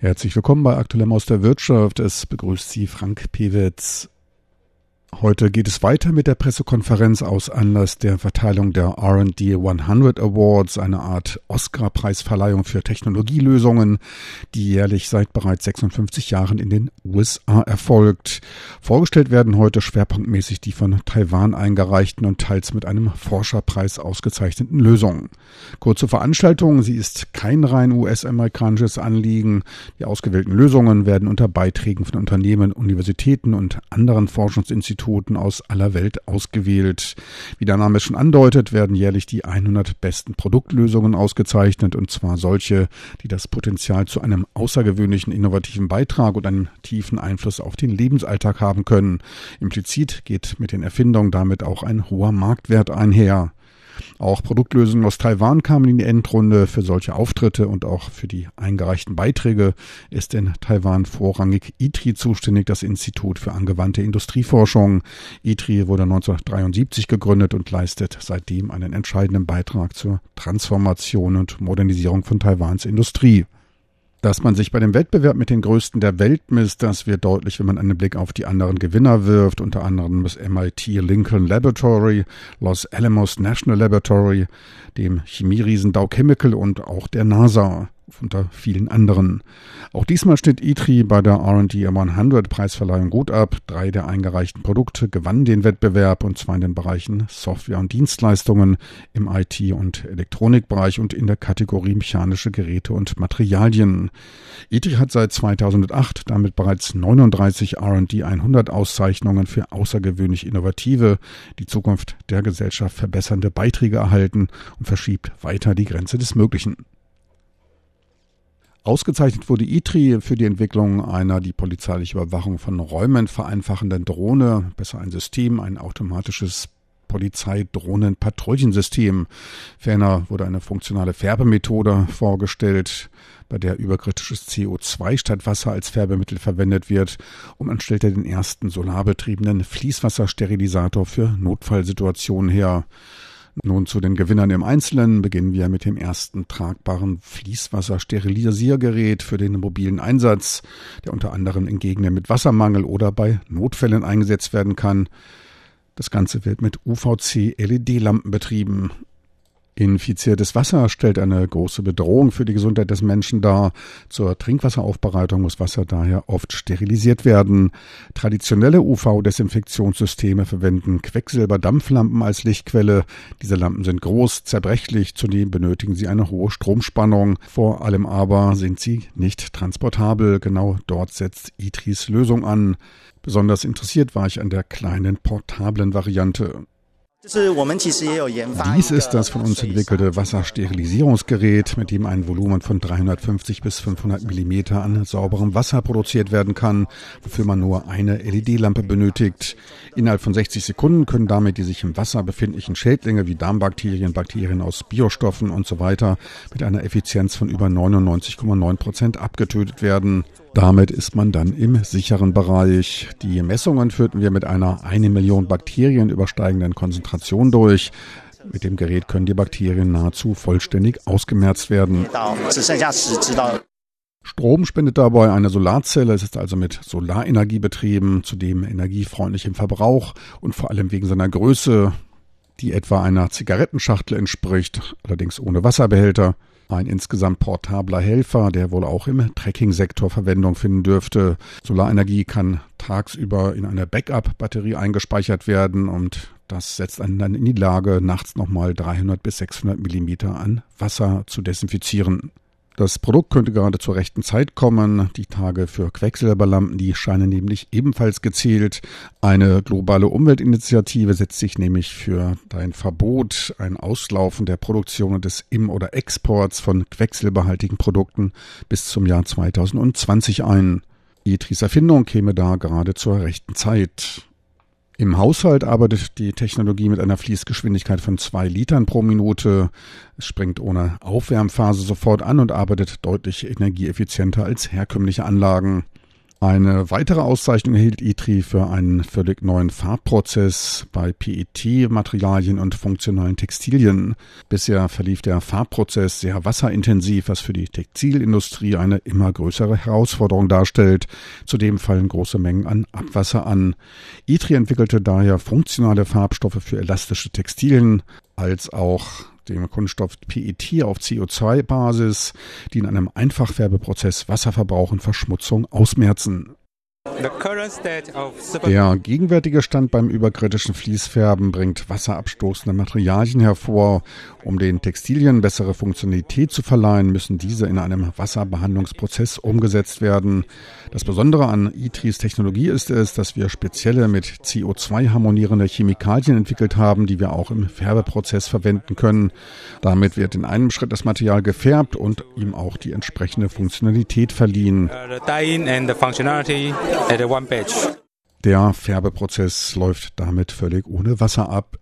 Herzlich willkommen bei Aktuellem aus der Wirtschaft. Es begrüßt Sie Frank Pewitz. Heute geht es weiter mit der Pressekonferenz aus Anlass der Verteilung der R&D 100 Awards, eine Art Oscar-Preisverleihung für Technologielösungen, die jährlich seit bereits 56 Jahren in den USA erfolgt. Vorgestellt werden heute schwerpunktmäßig die von Taiwan eingereichten und teils mit einem Forscherpreis ausgezeichneten Lösungen. Kurze Veranstaltung, sie ist kein rein US-amerikanisches Anliegen. Die ausgewählten Lösungen werden unter Beiträgen von Unternehmen, Universitäten und anderen Forschungsinstituten Instituten aus aller Welt ausgewählt. Wie der Name schon andeutet, werden jährlich die 100 besten Produktlösungen ausgezeichnet und zwar solche, die das Potenzial zu einem außergewöhnlichen innovativen Beitrag und einem tiefen Einfluss auf den Lebensalltag haben können. Implizit geht mit den Erfindungen damit auch ein hoher Marktwert einher. Auch Produktlösungen aus Taiwan kamen in die Endrunde. Für solche Auftritte und auch für die eingereichten Beiträge ist in Taiwan vorrangig ITRI zuständig, das Institut für angewandte Industrieforschung. ITRI wurde 1973 gegründet und leistet seitdem einen entscheidenden Beitrag zur Transformation und Modernisierung von Taiwans Industrie. Dass man sich bei dem Wettbewerb mit den Größten der Welt misst, das wird deutlich, wenn man einen Blick auf die anderen Gewinner wirft, unter anderem das MIT Lincoln Laboratory, Los Alamos National Laboratory, dem Chemieriesen Dow Chemical und auch der NASA unter vielen anderen. Auch diesmal steht ITRI bei der R&D 100 Preisverleihung gut ab. Drei der eingereichten Produkte gewannen den Wettbewerb und zwar in den Bereichen Software und Dienstleistungen, im IT- und Elektronikbereich und in der Kategorie mechanische Geräte und Materialien. ITRI hat seit 2008 damit bereits 39 R&D 100 Auszeichnungen für außergewöhnlich innovative, die Zukunft der Gesellschaft verbessernde Beiträge erhalten und verschiebt weiter die Grenze des Möglichen. Ausgezeichnet wurde ITRI für die Entwicklung einer die polizeiliche Überwachung von Räumen vereinfachenden Drohne, besser ein System, ein automatisches Polizeidrohnen-Patrouillensystem. Ferner wurde eine funktionale Färbemethode vorgestellt, bei der überkritisches CO2 statt Wasser als Färbemittel verwendet wird und man stellte den ersten solarbetriebenen Fließwassersterilisator für Notfallsituationen her. Nun zu den Gewinnern im Einzelnen beginnen wir mit dem ersten tragbaren Fließwassersterilisiergerät für den mobilen Einsatz, der unter anderem in Gegenden mit Wassermangel oder bei Notfällen eingesetzt werden kann. Das Ganze wird mit UVC-LED-Lampen betrieben. Infiziertes Wasser stellt eine große Bedrohung für die Gesundheit des Menschen dar. Zur Trinkwasseraufbereitung muss Wasser daher oft sterilisiert werden. Traditionelle UV-Desinfektionssysteme verwenden Quecksilberdampflampen als Lichtquelle. Diese Lampen sind groß, zerbrechlich, zudem benötigen sie eine hohe Stromspannung. Vor allem aber sind sie nicht transportabel. Genau dort setzt ITRIs Lösung an. Besonders interessiert war ich an der kleinen portablen Variante. Dies ist das von uns entwickelte Wassersterilisierungsgerät, mit dem ein Volumen von 350 bis 500 Millimeter an sauberem Wasser produziert werden kann, wofür man nur eine LED-Lampe benötigt. Innerhalb von 60 Sekunden können damit die sich im Wasser befindlichen Schädlinge wie Darmbakterien, Bakterien aus Biostoffen und so mit einer Effizienz von über 99,9 Prozent abgetötet werden. Damit ist man dann im sicheren Bereich. Die Messungen führten wir mit einer eine Million Bakterien übersteigenden Konzentration durch. Mit dem Gerät können die Bakterien nahezu vollständig ausgemerzt werden. Strom spendet dabei eine Solarzelle. Es ist also mit Solarenergie betrieben, zudem energiefreundlich im Verbrauch und vor allem wegen seiner Größe, die etwa einer Zigarettenschachtel entspricht, allerdings ohne Wasserbehälter. Ein insgesamt portabler Helfer, der wohl auch im Tracking-Sektor Verwendung finden dürfte. Solarenergie kann tagsüber in einer Backup-Batterie eingespeichert werden und das setzt einen dann in die Lage, nachts nochmal 300 bis 600 Millimeter an Wasser zu desinfizieren. Das Produkt könnte gerade zur rechten Zeit kommen. Die Tage für Quecksilberlampen, die scheinen nämlich ebenfalls gezählt. Eine globale Umweltinitiative setzt sich nämlich für ein Verbot, ein Auslaufen der Produktion des Im- oder Exports von quecksilberhaltigen Produkten bis zum Jahr 2020 ein. Etris Erfindung käme da gerade zur rechten Zeit. Im Haushalt arbeitet die Technologie mit einer Fließgeschwindigkeit von zwei Litern pro Minute. Es springt ohne Aufwärmphase sofort an und arbeitet deutlich energieeffizienter als herkömmliche Anlagen. Eine weitere Auszeichnung erhielt ITRI für einen völlig neuen Farbprozess bei PET-Materialien und funktionalen Textilien. Bisher verlief der Farbprozess sehr wasserintensiv, was für die Textilindustrie eine immer größere Herausforderung darstellt. Zudem fallen große Mengen an Abwasser an. ITRI entwickelte daher funktionale Farbstoffe für elastische Textilien als auch dem Kunststoff PET auf CO2-Basis, die in einem Einfachfärbeprozess Wasserverbrauch und Verschmutzung ausmerzen. Der gegenwärtige Stand beim überkritischen Fließfärben bringt wasserabstoßende Materialien hervor. Um den Textilien bessere Funktionalität zu verleihen, müssen diese in einem Wasserbehandlungsprozess umgesetzt werden. Das Besondere an ITRIs Technologie ist es, dass wir spezielle mit CO2 harmonierende Chemikalien entwickelt haben, die wir auch im Färbeprozess verwenden können. Damit wird in einem Schritt das Material gefärbt und ihm auch die entsprechende Funktionalität verliehen. Uh, der Färbeprozess läuft damit völlig ohne Wasser ab.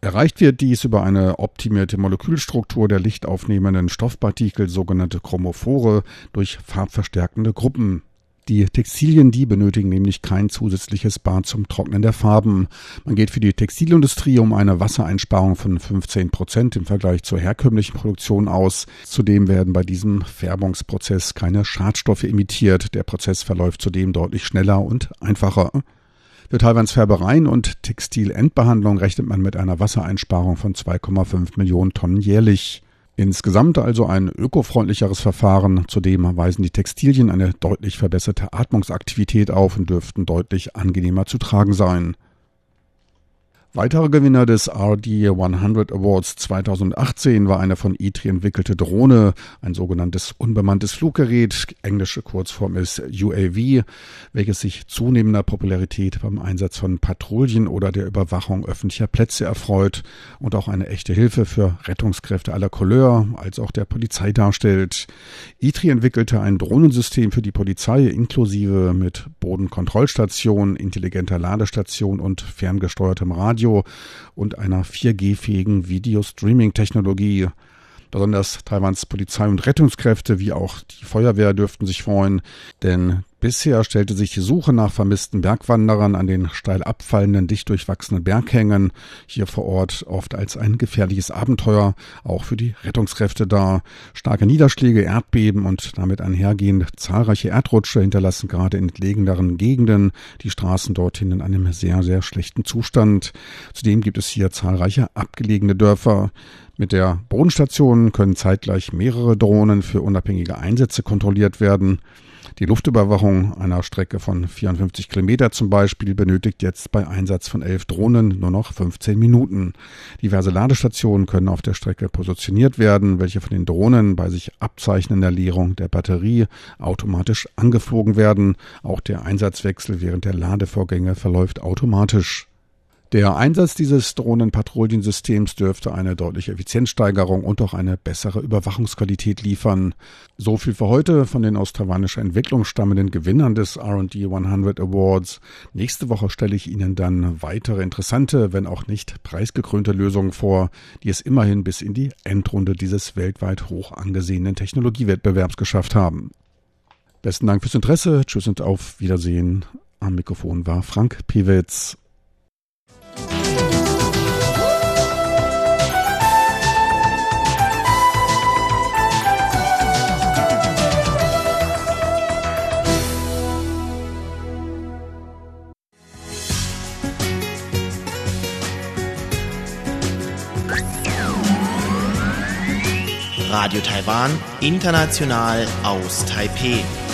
Erreicht wird dies über eine optimierte Molekülstruktur der lichtaufnehmenden Stoffpartikel, sogenannte Chromophore, durch farbverstärkende Gruppen. Die Textilien, die benötigen nämlich kein zusätzliches Bad zum Trocknen der Farben. Man geht für die Textilindustrie um eine Wassereinsparung von 15 Prozent im Vergleich zur herkömmlichen Produktion aus. Zudem werden bei diesem Färbungsprozess keine Schadstoffe emittiert. Der Prozess verläuft zudem deutlich schneller und einfacher. Für Taiwans-Färbereien und Textilendbehandlung rechnet man mit einer Wassereinsparung von 2,5 Millionen Tonnen jährlich. Insgesamt also ein ökofreundlicheres Verfahren. Zudem weisen die Textilien eine deutlich verbesserte Atmungsaktivität auf und dürften deutlich angenehmer zu tragen sein. Weiterer Gewinner des RD 100 Awards 2018 war eine von ITRI entwickelte Drohne, ein sogenanntes unbemanntes Fluggerät, englische Kurzform ist UAV, welches sich zunehmender Popularität beim Einsatz von Patrouillen oder der Überwachung öffentlicher Plätze erfreut und auch eine echte Hilfe für Rettungskräfte aller Couleur als auch der Polizei darstellt. ITRI entwickelte ein Drohnensystem für die Polizei inklusive mit Bodenkontrollstation, intelligenter Ladestation und ferngesteuertem Radio Radio und einer 4G-fähigen Video-Streaming-Technologie. Besonders Taiwans Polizei und Rettungskräfte wie auch die Feuerwehr dürften sich freuen, denn bisher stellte sich die Suche nach vermissten Bergwanderern an den steil abfallenden, dicht durchwachsenen Berghängen hier vor Ort oft als ein gefährliches Abenteuer, auch für die Rettungskräfte dar. Starke Niederschläge, Erdbeben und damit einhergehend zahlreiche Erdrutsche hinterlassen gerade in entlegeneren Gegenden die Straßen dorthin in einem sehr, sehr schlechten Zustand. Zudem gibt es hier zahlreiche abgelegene Dörfer. Mit der Bodenstation können zeitgleich mehrere Drohnen für unabhängige Einsätze kontrolliert werden. Die Luftüberwachung einer Strecke von 54 Kilometer zum Beispiel benötigt jetzt bei Einsatz von elf Drohnen nur noch 15 Minuten. Diverse Ladestationen können auf der Strecke positioniert werden, welche von den Drohnen bei sich abzeichnender Leerung der Batterie automatisch angeflogen werden. Auch der Einsatzwechsel während der Ladevorgänge verläuft automatisch. Der Einsatz dieses Drohnenpatrouillensystems dürfte eine deutliche Effizienzsteigerung und auch eine bessere Überwachungsqualität liefern. So viel für heute von den aus taiwanischer Entwicklung stammenden Gewinnern des R&D 100 Awards. Nächste Woche stelle ich Ihnen dann weitere interessante, wenn auch nicht preisgekrönte Lösungen vor, die es immerhin bis in die Endrunde dieses weltweit hoch angesehenen Technologiewettbewerbs geschafft haben. Besten Dank fürs Interesse. Tschüss und auf Wiedersehen. Am Mikrofon war Frank Pewitz. Radio Taiwan, international aus Taipeh.